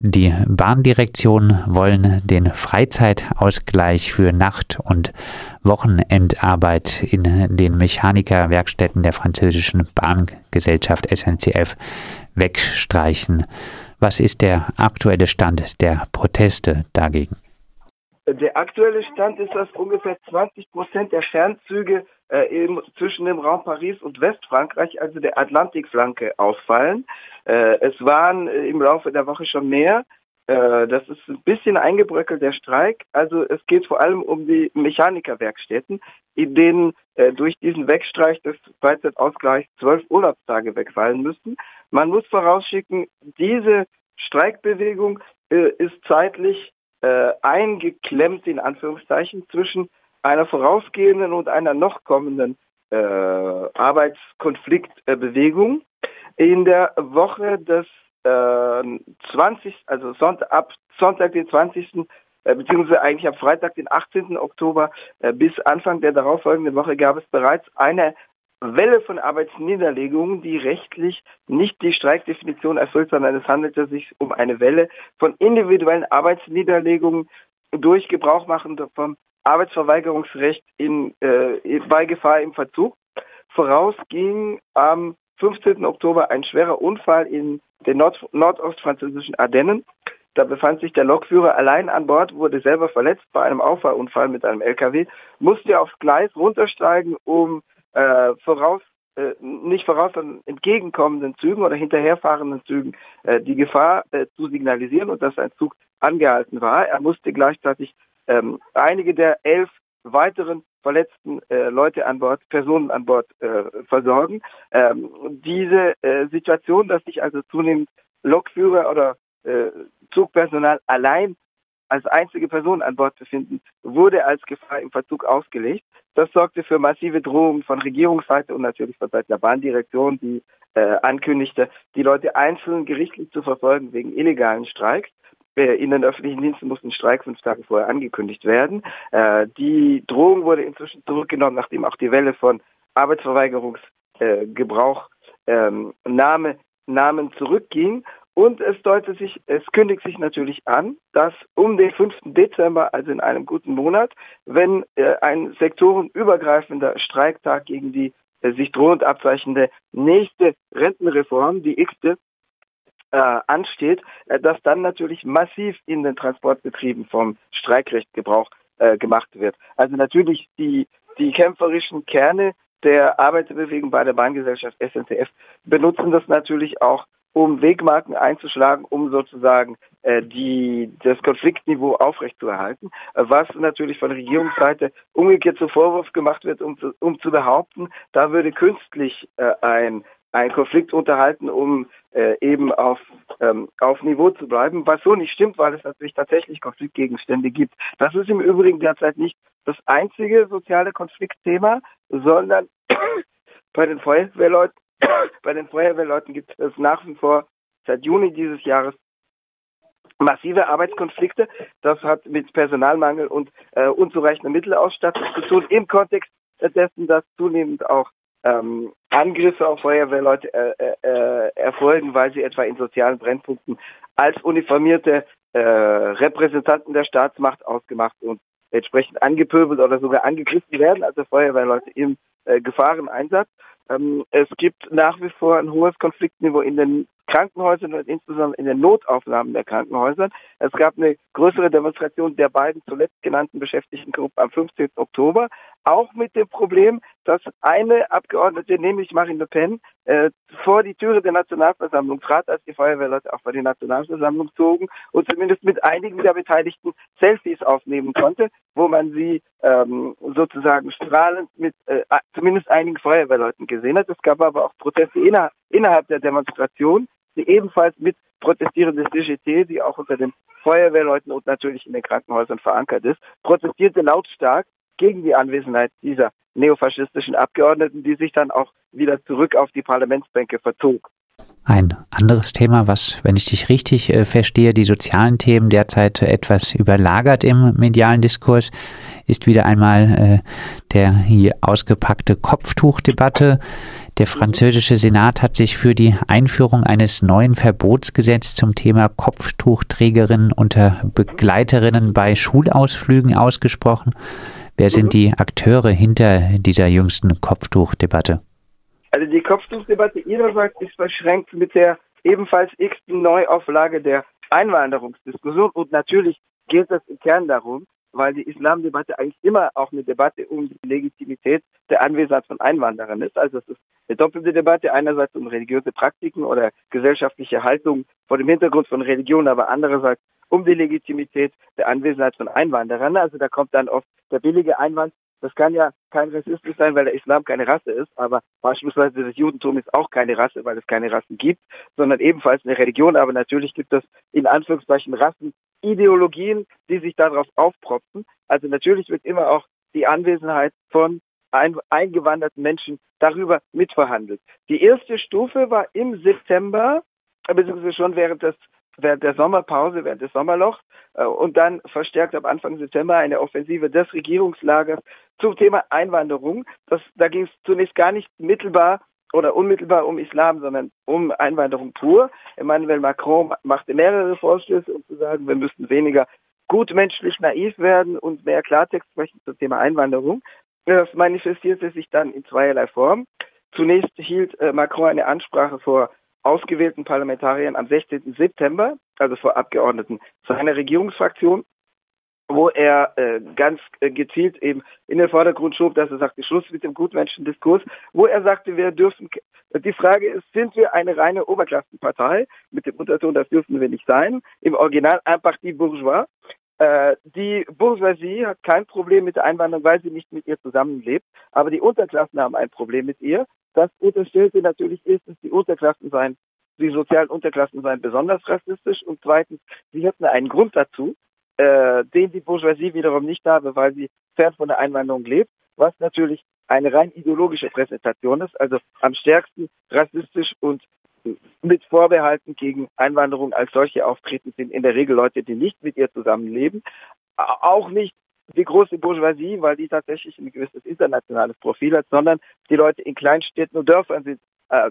Die Bahndirektionen wollen den Freizeitausgleich für Nacht- und Wochenendarbeit in den Mechanikerwerkstätten der französischen Bahngesellschaft SNCF wegstreichen. Was ist der aktuelle Stand der Proteste dagegen? Der aktuelle Stand ist, dass ungefähr 20 Prozent der Fernzüge äh, im, zwischen dem Raum Paris und Westfrankreich, also der Atlantikflanke, ausfallen. Äh, es waren äh, im Laufe der Woche schon mehr. Äh, das ist ein bisschen eingebröckelt, der Streik. Also es geht vor allem um die Mechanikerwerkstätten, in denen äh, durch diesen Wegstreich des Freizeitausgleichs zwölf Urlaubstage wegfallen müssten. Man muss vorausschicken, diese Streikbewegung äh, ist zeitlich äh, eingeklemmt in Anführungszeichen zwischen einer vorausgehenden und einer noch kommenden äh, Arbeitskonfliktbewegung. In der Woche des äh, 20. also Sonntag, ab Sonntag den 20. Äh, beziehungsweise eigentlich am Freitag den 18. Oktober äh, bis Anfang der darauffolgenden Woche gab es bereits eine Welle von Arbeitsniederlegungen, die rechtlich nicht die Streikdefinition erfüllt, sondern es handelte sich um eine Welle von individuellen Arbeitsniederlegungen durch Gebrauch machen vom Arbeitsverweigerungsrecht in, äh, bei Gefahr im Verzug. Voraus ging am 15. Oktober ein schwerer Unfall in den Nord nordostfranzösischen Ardennen. Da befand sich der Lokführer allein an Bord, wurde selber verletzt bei einem Auffahrunfall mit einem LKW, musste aufs Gleis runtersteigen, um äh, voraus äh, nicht voraus, sondern entgegenkommenden Zügen oder hinterherfahrenden Zügen äh, die Gefahr äh, zu signalisieren und dass ein Zug angehalten war. Er musste gleichzeitig ähm, einige der elf weiteren verletzten äh, Leute an Bord, Personen an Bord äh, versorgen. Ähm, diese äh, Situation, dass sich also zunehmend Lokführer oder äh, Zugpersonal allein als einzige Person an Bord befinden, wurde als Gefahr im Verzug ausgelegt. Das sorgte für massive Drohungen von Regierungsseite und natürlich von Seiten der Bahndirektion, die äh, ankündigte, die Leute einzeln gerichtlich zu verfolgen wegen illegalen Streiks. In den öffentlichen Diensten mussten Streik fünf Tage vorher angekündigt werden. Äh, die Drohung wurde inzwischen zurückgenommen, nachdem auch die Welle von Arbeitsverweigerungsgebrauch ähm, Name, Namen zurückging. Und es deutet sich, es kündigt sich natürlich an, dass um den 5. Dezember, also in einem guten Monat, wenn äh, ein sektorenübergreifender Streiktag gegen die äh, sich drohend abzeichnende nächste Rentenreform, die x-te, äh, ansteht, äh, dass dann natürlich massiv in den Transportbetrieben vom Streikrecht Gebrauch äh, gemacht wird. Also natürlich die, die kämpferischen Kerne der Arbeiterbewegung bei der Bahngesellschaft SNCF benutzen das natürlich auch um Wegmarken einzuschlagen, um sozusagen äh, die, das Konfliktniveau aufrechtzuerhalten, was natürlich von Regierungsseite umgekehrt zu Vorwurf gemacht wird, um zu, um zu behaupten, da würde künstlich äh, ein ein Konflikt unterhalten, um äh, eben auf, ähm, auf Niveau zu bleiben, was so nicht stimmt, weil es natürlich tatsächlich Konfliktgegenstände gibt. Das ist im Übrigen derzeit nicht das einzige soziale Konfliktthema, sondern bei den Feuerwehrleuten Bei den Feuerwehrleuten gibt es nach wie vor seit Juni dieses Jahres massive Arbeitskonflikte. Das hat mit Personalmangel und äh, unzureichender Mittelausstattung zu tun, im Kontext dessen, dass zunehmend auch ähm, Angriffe auf Feuerwehrleute äh, äh, äh erfolgen, weil sie etwa in sozialen Brennpunkten als uniformierte äh, Repräsentanten der Staatsmacht ausgemacht und entsprechend angepöbelt oder sogar angegriffen werden, also Feuerwehrleute im äh, Gefahreneinsatz. Ähm, es gibt nach wie vor ein hohes Konfliktniveau in den Krankenhäusern und insbesondere in den Notaufnahmen der Krankenhäuser. Es gab eine größere Demonstration der beiden zuletzt genannten Beschäftigtengruppen am 15. Oktober, auch mit dem Problem, dass eine Abgeordnete, nämlich Marine Le Pen, äh, vor die Türe der Nationalversammlung trat, als die Feuerwehrleute auch vor die Nationalversammlung zogen und zumindest mit einigen der Beteiligten Selfies aufnehmen konnte, wo man sie ähm, sozusagen strahlend mit äh, zumindest einigen Feuerwehrleuten gesehen hat. Es gab aber auch Proteste inner, innerhalb der Demonstration die ebenfalls mit protestierende CGT, die auch unter den Feuerwehrleuten und natürlich in den Krankenhäusern verankert ist, protestierte lautstark gegen die Anwesenheit dieser neofaschistischen Abgeordneten, die sich dann auch wieder zurück auf die Parlamentsbänke verzog. Ein anderes Thema, was, wenn ich dich richtig äh, verstehe, die sozialen Themen derzeit etwas überlagert im medialen Diskurs, ist wieder einmal äh, der hier ausgepackte Kopftuchdebatte Der französische Senat hat sich für die Einführung eines neuen Verbotsgesetzes zum Thema Kopftuchträgerinnen unter Begleiterinnen bei Schulausflügen ausgesprochen. Wer sind die Akteure hinter dieser jüngsten Kopftuchdebatte? Also die Kopftuchdebatte ihrerseits ist verschränkt mit der ebenfalls x-ten Neuauflage der Einwanderungsdiskussion und natürlich geht es im Kern darum, weil die Islamdebatte eigentlich immer auch eine Debatte um die Legitimität der Anwesenheit von Einwanderern ist. Also es ist eine doppelte Debatte, einerseits um religiöse Praktiken oder gesellschaftliche Haltung vor dem Hintergrund von Religion, aber andererseits um die Legitimität der Anwesenheit von Einwanderern. Also da kommt dann oft der billige Einwand, das kann ja kein Rassismus sein, weil der Islam keine Rasse ist, aber beispielsweise das Judentum ist auch keine Rasse, weil es keine Rassen gibt, sondern ebenfalls eine Religion. Aber natürlich gibt es in Anführungszeichen Rassen, Ideologien, die sich darauf aufpropfen. Also natürlich wird immer auch die Anwesenheit von ein, eingewanderten Menschen darüber mitverhandelt. Die erste Stufe war im September, beziehungsweise schon während des während der Sommerpause, während des Sommerlochs äh, und dann verstärkt ab Anfang September eine Offensive des Regierungslagers zum Thema Einwanderung. Das, da ging es zunächst gar nicht mittelbar oder unmittelbar um Islam, sondern um Einwanderung pur. Emmanuel Macron machte mehrere Vorstöße, um zu sagen, wir müssten weniger gutmenschlich naiv werden und mehr Klartext sprechen zum Thema Einwanderung. Das manifestierte sich dann in zweierlei Form. Zunächst hielt äh, Macron eine Ansprache vor ausgewählten Parlamentariern am 16. September, also vor Abgeordneten seiner Regierungsfraktion, wo er äh, ganz äh, gezielt eben in den Vordergrund schob, dass er sagte, Schluss mit dem Gutmenschendiskurs, wo er sagte, wir dürfen, die Frage ist, sind wir eine reine Oberklassenpartei? Mit dem Unterton, das dürfen wir nicht sein. Im Original un parti bourgeois. Äh, die Bourgeoisie hat kein Problem mit der Einwanderung, weil sie nicht mit ihr zusammenlebt. Aber die Unterklassen haben ein Problem mit ihr. Das unterstellte natürlich erstens, die Unterklassen seien, die sozialen Unterklassen seien besonders rassistisch und zweitens, sie hätten einen Grund dazu, äh, den die Bourgeoisie wiederum nicht habe, weil sie fern von der Einwanderung lebt, was natürlich eine rein ideologische Präsentation ist, also am stärksten rassistisch und mit Vorbehalten gegen Einwanderung als solche auftreten sind in der Regel Leute, die nicht mit ihr zusammenleben, auch nicht die große Bourgeoisie, weil die tatsächlich ein gewisses internationales Profil hat, sondern die Leute in Kleinstädten und Dörfern sind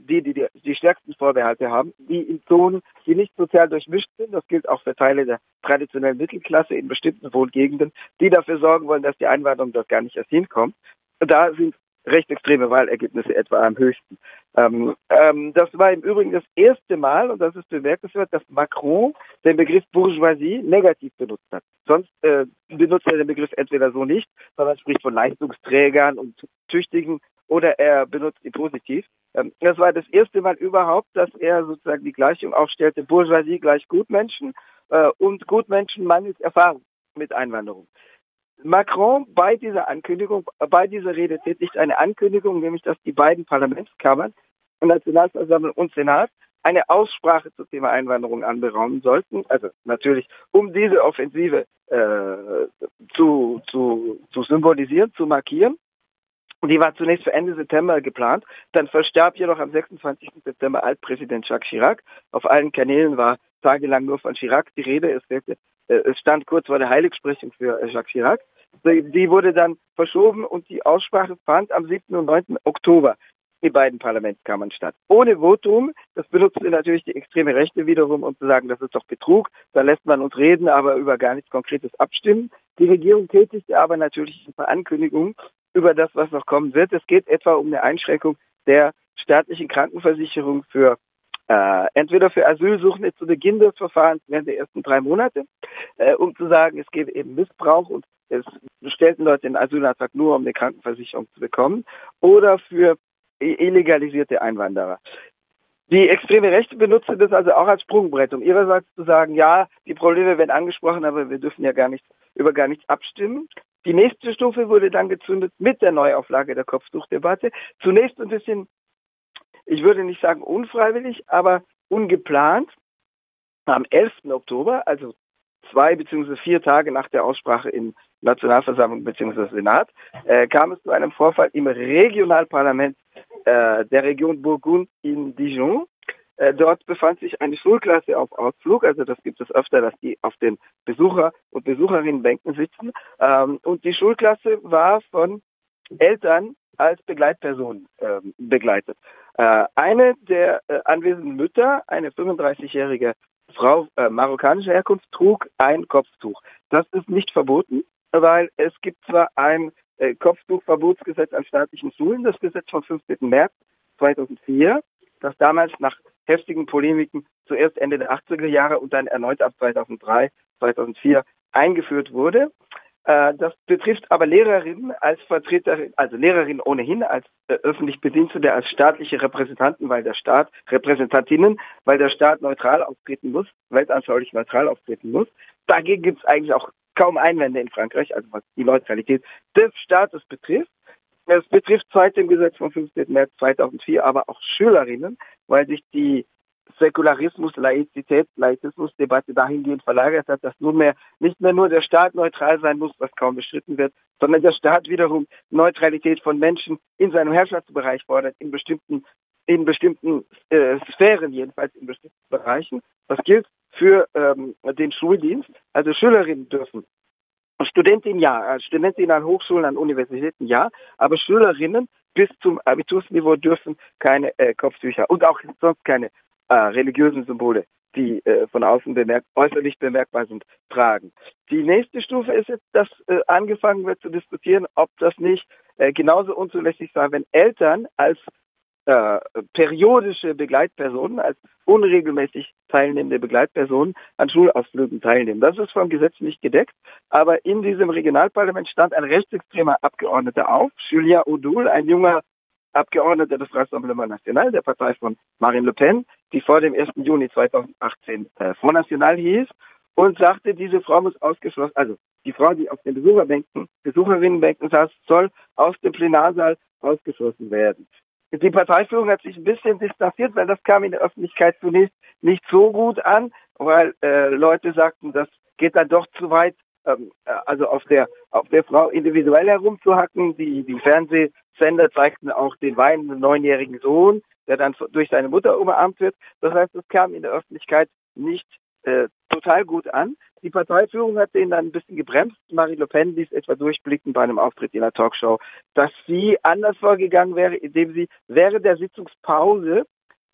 die, die, die die stärksten Vorbehalte haben, die in Zonen, die nicht sozial durchmischt sind, das gilt auch für Teile der traditionellen Mittelklasse in bestimmten Wohngegenden, die dafür sorgen wollen, dass die Einwanderung dort gar nicht erst hinkommt. Da sind rechtsextreme Wahlergebnisse etwa am höchsten. Ähm, ähm, das war im Übrigen das erste Mal, und das ist bemerkenswert, dass Macron den Begriff Bourgeoisie negativ benutzt hat. Sonst äh, benutzt er den Begriff entweder so nicht, sondern spricht von Leistungsträgern und Tüchtigen oder er benutzt ihn positiv. Ähm, das war das erste Mal überhaupt, dass er sozusagen die Gleichung aufstellte, Bourgeoisie gleich Gutmenschen äh, und Gutmenschen mangels Erfahrung mit Einwanderung. Macron bei dieser Ankündigung, bei dieser Rede tätigt eine Ankündigung, nämlich dass die beiden Parlamentskammern, Nationalversammlung und Senat, eine Aussprache zum Thema Einwanderung anberaumen sollten. Also natürlich, um diese Offensive äh, zu, zu, zu symbolisieren, zu markieren. Die war zunächst für Ende September geplant. Dann verstarb jedoch am 26. September Altpräsident Jacques Chirac. Auf allen Kanälen war tagelang nur von Chirac die Rede. Es, äh, es stand kurz vor der Heiligsprechung für äh, Jacques Chirac. Die wurde dann verschoben und die Aussprache fand am 7. und 9. Oktober in beiden Parlamentskammern statt. Ohne Votum, das benutzte natürlich die extreme Rechte wiederum, um zu sagen, das ist doch Betrug, da lässt man uns reden, aber über gar nichts Konkretes abstimmen. Die Regierung tätigte aber natürlich ein paar Ankündigungen über das, was noch kommen wird. Es geht etwa um eine Einschränkung der staatlichen Krankenversicherung für äh, entweder für Asylsuchende zu Beginn des Verfahrens während der ersten drei Monate, äh, um zu sagen, es gäbe eben Missbrauch und es stellten Leute den Asylantrag nur, um eine Krankenversicherung zu bekommen, oder für illegalisierte Einwanderer. Die extreme Rechte benutzt das also auch als Sprungbrett, um ihrerseits zu sagen, ja, die Probleme werden angesprochen, aber wir dürfen ja gar nicht über gar nichts abstimmen. Die nächste Stufe wurde dann gezündet mit der Neuauflage der Kopftuchdebatte. Zunächst ein bisschen ich würde nicht sagen unfreiwillig, aber ungeplant. Am 11. Oktober, also zwei beziehungsweise vier Tage nach der Aussprache in Nationalversammlung beziehungsweise Senat, äh, kam es zu einem Vorfall im Regionalparlament äh, der Region Burgund in Dijon. Äh, dort befand sich eine Schulklasse auf Ausflug, also das gibt es öfter, dass die auf den Besucher- und Besucherinnenbänken sitzen. Ähm, und die Schulklasse war von Eltern als Begleitperson äh, begleitet. Äh, eine der äh, anwesenden Mütter, eine 35-jährige Frau äh, marokkanischer Herkunft, trug ein Kopftuch. Das ist nicht verboten, weil es gibt zwar ein äh, Kopftuchverbotsgesetz an staatlichen Schulen, das Gesetz vom 15. März 2004, das damals nach heftigen Polemiken zuerst Ende der 80er Jahre und dann erneut ab 2003, 2004 eingeführt wurde. Äh, das betrifft aber Lehrerinnen als Vertreterin, also Lehrerinnen ohnehin als äh, öffentlich Bedienstete, als staatliche Repräsentanten, weil der Staat, Repräsentantinnen, weil der Staat neutral auftreten muss, weltanschaulich neutral auftreten muss. Dagegen gibt es eigentlich auch kaum Einwände in Frankreich, also was die Neutralität des Staates betrifft. Es betrifft seit dem Gesetz vom 15. März 2004 aber auch Schülerinnen, weil sich die Säkularismus, Laizität, Laizismus-Debatte dahingehend verlagert hat, dass nunmehr nicht mehr nur der Staat neutral sein muss, was kaum bestritten wird, sondern der Staat wiederum Neutralität von Menschen in seinem Herrschaftsbereich fordert, in bestimmten, in bestimmten äh, Sphären jedenfalls, in bestimmten Bereichen. Das gilt für ähm, den Schuldienst. Also Schülerinnen dürfen Studentinnen ja, Studentinnen an Hochschulen, an Universitäten ja, aber Schülerinnen bis zum Abitursniveau dürfen keine äh, Kopftücher und auch sonst keine äh, religiösen Symbole, die äh, von außen bemerk äußerlich bemerkbar sind, tragen. Die nächste Stufe ist jetzt, dass äh, angefangen wird zu diskutieren, ob das nicht äh, genauso unzulässig sei, wenn Eltern als äh, periodische Begleitpersonen, als unregelmäßig teilnehmende Begleitpersonen an Schulausflügen teilnehmen. Das ist vom Gesetz nicht gedeckt, aber in diesem Regionalparlament stand ein rechtsextremer Abgeordneter auf, Julien Odoul, ein junger Abgeordneter des Rassemblement National, der Partei von Marine Le Pen, die vor dem 1. Juni 2018 äh, Front National hieß und sagte, diese Frau muss ausgeschlossen, also die Frau, die auf den Besucherbänken, Besucherinnenbänken saß, soll aus dem Plenarsaal ausgeschlossen werden. Die Parteiführung hat sich ein bisschen distanziert, weil das kam in der Öffentlichkeit zunächst nicht so gut an, weil äh, Leute sagten, das geht dann doch zu weit, ähm, äh, also auf der auf der Frau individuell herumzuhacken. Die die Fernsehsender zeigten auch den weinenden neunjährigen Sohn, der dann durch seine Mutter umarmt wird. Das heißt, es kam in der Öffentlichkeit nicht äh, total gut an. Die Parteiführung hat den dann ein bisschen gebremst. Marie Le Pen ließ etwa durchblicken bei einem Auftritt in einer Talkshow, dass sie anders vorgegangen wäre, indem sie während der Sitzungspause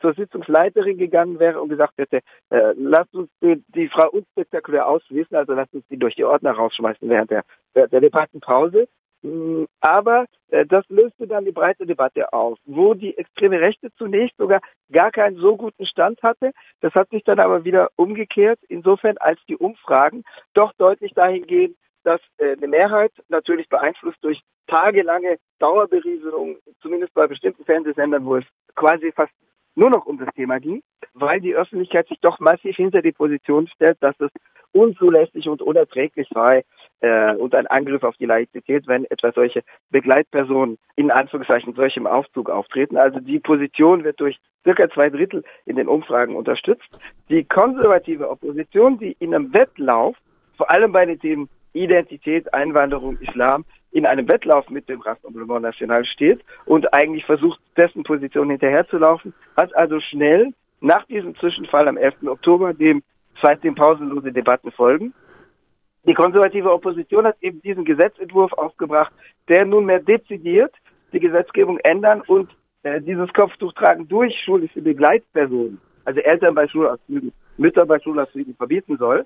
zur Sitzungsleiterin gegangen wäre und gesagt hätte, äh, lasst uns die, die Frau unspektakulär ausschließen, also lasst uns die durch die Ordner rausschmeißen während der, während der Debattenpause. Mm, aber äh, das löste dann die breite Debatte auf, wo die extreme Rechte zunächst sogar gar keinen so guten Stand hatte. Das hat sich dann aber wieder umgekehrt, insofern als die Umfragen doch deutlich dahin gehen, dass äh, eine Mehrheit natürlich beeinflusst durch tagelange Dauerberieselung, zumindest bei bestimmten Fernsehsendern, wo es quasi fast nur noch um das Thema ging, weil die Öffentlichkeit sich doch massiv hinter die Position stellt, dass es unzulässig und unerträglich sei äh, und ein Angriff auf die Laizität, wenn etwa solche Begleitpersonen in Anführungszeichen solchem Aufzug auftreten. Also die Position wird durch circa zwei Drittel in den Umfragen unterstützt. Die konservative Opposition, die in einem Wettlauf, vor allem bei den Themen Identität, Einwanderung, Islam, in einem Wettlauf mit dem Rassemblement National steht und eigentlich versucht, dessen Position hinterherzulaufen, hat also schnell nach diesem Zwischenfall am 11. Oktober, dem seitdem pausenlose Debatten folgen, die konservative Opposition hat eben diesen Gesetzentwurf aufgebracht, der nunmehr dezidiert die Gesetzgebung ändern und äh, dieses Kopftuchtragen durch schulische Begleitpersonen, also Eltern bei Schulausflügen, Mütter bei Schulausflügen verbieten soll.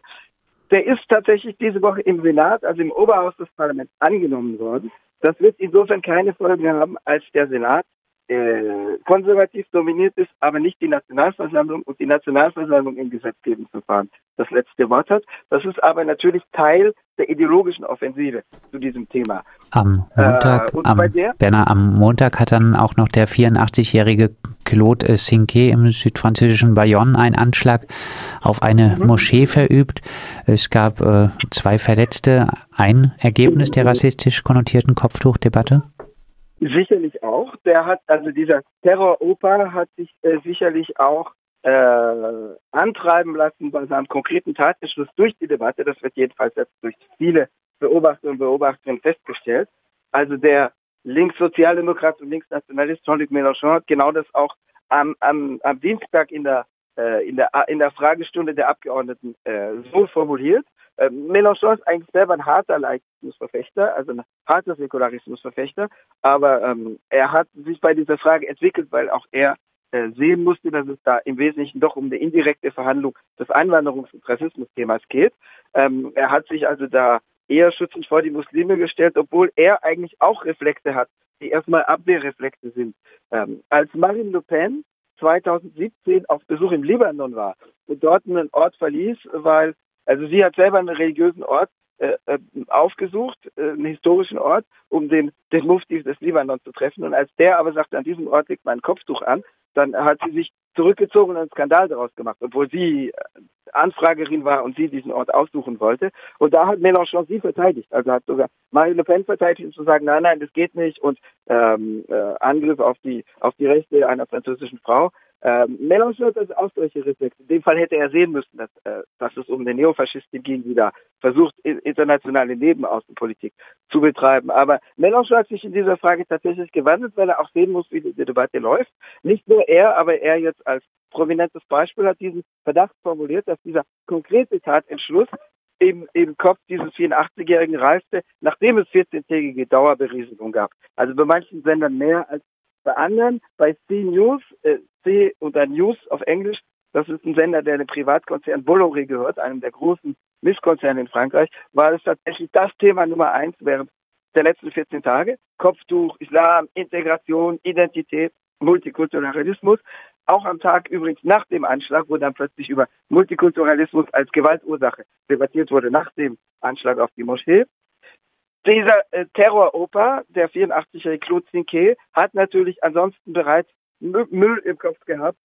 Der ist tatsächlich diese Woche im Senat, also im Oberhaus des Parlaments, angenommen worden. Das wird insofern keine Folgen haben, als der Senat äh, konservativ dominiert ist, aber nicht die Nationalversammlung und die Nationalversammlung im Gesetzgebungsverfahren das letzte Wort hat. Das ist aber natürlich Teil der ideologischen Offensive zu diesem Thema. Am Montag, äh, am, Berner, am Montag hat dann auch noch der 84-jährige Claude Cinquet im südfranzösischen Bayonne einen Anschlag auf eine mhm. Moschee verübt. Es gab äh, zwei Verletzte. Ein Ergebnis der rassistisch konnotierten Kopftuchdebatte? Sicherlich auch. Der hat, also dieser Terror-Opa hat sich äh, sicherlich auch äh, antreiben lassen bei seinem konkreten Tatentschluss durch die Debatte. Das wird jedenfalls jetzt durch viele Beobachter und Beobachterinnen festgestellt. Also der Linkssozialdemokrat und Linksnationalist Jean-Luc Mélenchon hat genau das auch am, am, am Dienstag in der in, der, in der Fragestunde der Abgeordneten äh, so formuliert. Äh, Mélenchon ist eigentlich selber ein harter Laizismusverfechter, also ein harter Säkularismusverfechter, aber ähm, er hat sich bei dieser Frage entwickelt, weil auch er äh, sehen musste, dass es da im Wesentlichen doch um eine indirekte Verhandlung des Einwanderungs- und Rassismusthemas geht. Ähm, er hat sich also da eher schützend vor die Muslime gestellt, obwohl er eigentlich auch Reflexe hat, die erstmal Abwehrreflexe sind. Ähm, als Marine Le Pen 2017 auf Besuch im Libanon war und dort einen Ort verließ, weil, also sie hat selber einen religiösen Ort äh, äh, aufgesucht, äh, einen historischen Ort, um den, den Mufti des Libanon zu treffen. Und als der aber sagte, an diesem Ort liegt mein Kopftuch an, dann hat sie sich zurückgezogen und einen Skandal daraus gemacht, obwohl sie Anfragerin war und sie diesen Ort aussuchen wollte. Und da hat Mélenchon sie verteidigt. Also hat sogar Marine Le Pen verteidigt, um zu sagen, nein, nein, das geht nicht und ähm, äh, Angriff auf die auf die Rechte einer französischen Frau. Ähm, Mélenchon hat also auch solche Reflexe. In dem Fall hätte er sehen müssen, dass, äh, dass es um eine Neofaschistin ging, die da versucht, internationale Nebenaußenpolitik zu betreiben. Aber Mélenchon hat sich in dieser Frage tatsächlich gewandelt, weil er auch sehen muss, wie die Debatte läuft. Nicht nur er, aber er jetzt als prominentes Beispiel hat diesen Verdacht formuliert, dass dieser konkrete Tatentschluss im, im Kopf dieses 84-Jährigen reifte, nachdem es 14-tägige Dauerberieselung gab. Also bei manchen Sendern mehr als bei anderen. Bei C News, äh, C oder News auf Englisch, das ist ein Sender, der dem Privatkonzern Bolloré gehört, einem der großen Misskonzerne in Frankreich, war es tatsächlich das Thema Nummer eins während der letzten 14 Tage. Kopftuch, Islam, Integration, Identität, Multikulturalismus. Auch am Tag übrigens nach dem Anschlag, wo dann plötzlich über Multikulturalismus als Gewaltursache debattiert wurde, nach dem Anschlag auf die Moschee. Dieser äh, Terroroper, der 84-jährige Claude Cinquet, hat natürlich ansonsten bereits Müll im Kopf gehabt.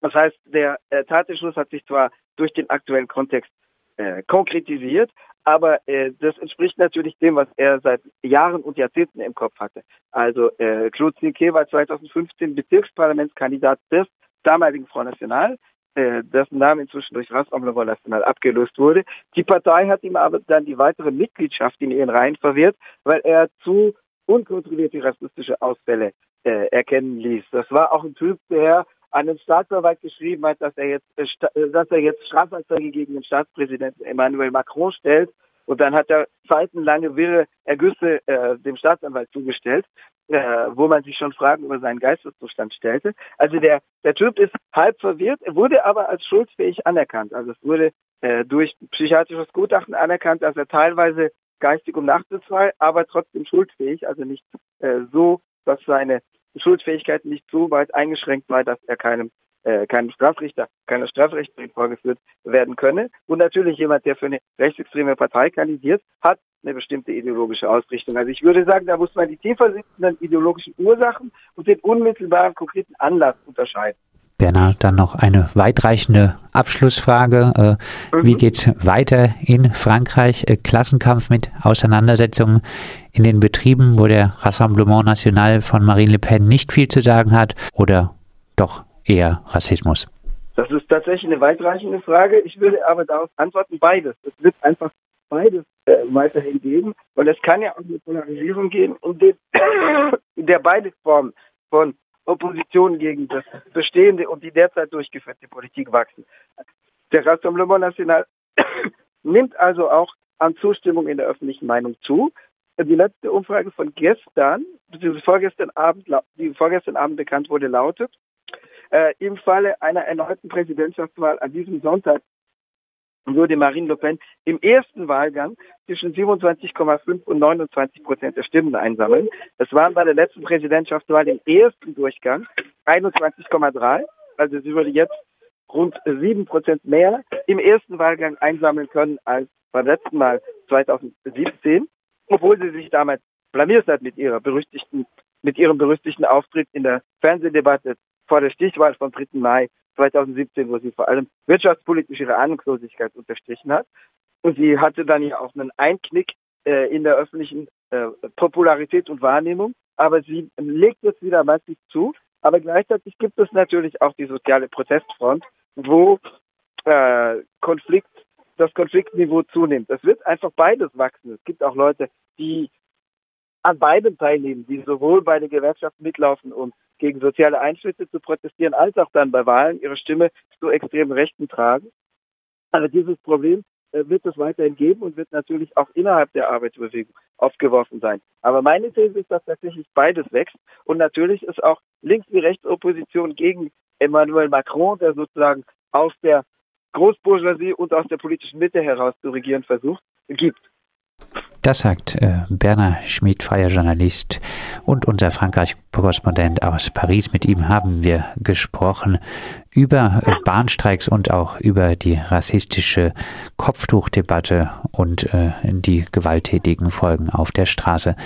Das heißt, der äh, Tatentschluss hat sich zwar durch den aktuellen Kontext äh, konkretisiert, aber äh, das entspricht natürlich dem, was er seit Jahren und Jahrzehnten im Kopf hatte. Also äh, Claude Cinquet war 2015 Bezirksparlamentskandidat des damaligen Front National, äh, dessen Name inzwischen durch Rassemblement National abgelöst wurde. Die Partei hat ihm aber dann die weitere Mitgliedschaft in ihren Reihen verwehrt, weil er zu unkontrollierte rassistische Ausfälle äh, erkennen ließ. Das war auch ein Typ, der an den Staatsanwalt geschrieben hat, dass er jetzt, äh, äh, dass er jetzt Strafanzeige gegen den Staatspräsidenten Emmanuel Macron stellt. Und dann hat er seitenlange wirre Ergüsse äh, dem Staatsanwalt zugestellt, äh, wo man sich schon Fragen über seinen Geisteszustand stellte. Also der, der Typ ist halb verwirrt, wurde aber als schuldfähig anerkannt. Also es wurde äh, durch psychiatrisches Gutachten anerkannt, dass er teilweise geistig um umnachtet war, aber trotzdem schuldfähig, also nicht äh, so, dass seine Schuldfähigkeit nicht so weit eingeschränkt war, dass er keinem äh, keinem Strafrichter, keiner Strafrechtsdring vorgeführt werden könne. Und natürlich jemand, der für eine rechtsextreme Partei kandidiert, hat eine bestimmte ideologische Ausrichtung. Also ich würde sagen, da muss man die tiefer sitzenden ideologischen Ursachen und den unmittelbaren konkreten Anlass unterscheiden. Bernhard, dann noch eine weitreichende Abschlussfrage. Äh, mhm. Wie geht's weiter in Frankreich? Äh, Klassenkampf mit Auseinandersetzungen in den Betrieben, wo der Rassemblement National von Marine Le Pen nicht viel zu sagen hat oder doch eher Rassismus? Das ist tatsächlich eine weitreichende Frage. Ich würde aber darauf antworten, beides. Es wird einfach beides äh, weiterhin geben, weil es kann ja auch eine Polarisierung geben, in, dem, in der beide Formen von Opposition gegen das bestehende und die derzeit durchgeführte Politik wachsen. Der Rassemblement National nimmt also auch an Zustimmung in der öffentlichen Meinung zu. Die letzte Umfrage von gestern, beziehungsweise vorgestern Abend, die vorgestern Abend bekannt wurde, lautet, äh, im Falle einer erneuten Präsidentschaftswahl an diesem Sonntag würde Marine Le Pen im ersten Wahlgang zwischen 27,5 und 29 Prozent der Stimmen einsammeln. Das waren bei der letzten Präsidentschaftswahl im ersten Durchgang 21,3. Also sie würde jetzt rund sieben Prozent mehr im ersten Wahlgang einsammeln können als beim letzten Mal 2017, obwohl sie sich damals blamiert hat mit ihrer berüchtigten, mit ihrem berüchtigten Auftritt in der Fernsehdebatte vor der Stichwahl vom 3. Mai 2017, wo sie vor allem wirtschaftspolitisch ihre Ahnungslosigkeit unterstrichen hat. Und sie hatte dann ja auch einen Einknick äh, in der öffentlichen äh, Popularität und Wahrnehmung. Aber sie legt jetzt wieder massiv zu. Aber gleichzeitig gibt es natürlich auch die soziale Protestfront, wo äh, Konflikt, das Konfliktniveau zunimmt. Es wird einfach beides wachsen. Es gibt auch Leute, die an beiden teilnehmen, die sowohl bei den Gewerkschaften mitlaufen, um gegen soziale Einschnitte zu protestieren, als auch dann bei Wahlen ihre Stimme zu extremen Rechten tragen. Also dieses Problem äh, wird es weiterhin geben und wird natürlich auch innerhalb der Arbeitsbewegung aufgeworfen sein. Aber meine These ist, dass tatsächlich beides wächst und natürlich ist auch Links- wie Rechtsopposition gegen Emmanuel Macron, der sozusagen aus der Großbourgeoisie und aus der politischen Mitte heraus zu regieren versucht, gibt. Das sagt äh, Bernhard Schmid, freier Journalist und unser Frankreich-Korrespondent aus Paris. Mit ihm haben wir gesprochen über äh, Bahnstreiks und auch über die rassistische Kopftuchdebatte und äh, die gewalttätigen Folgen auf der Straße.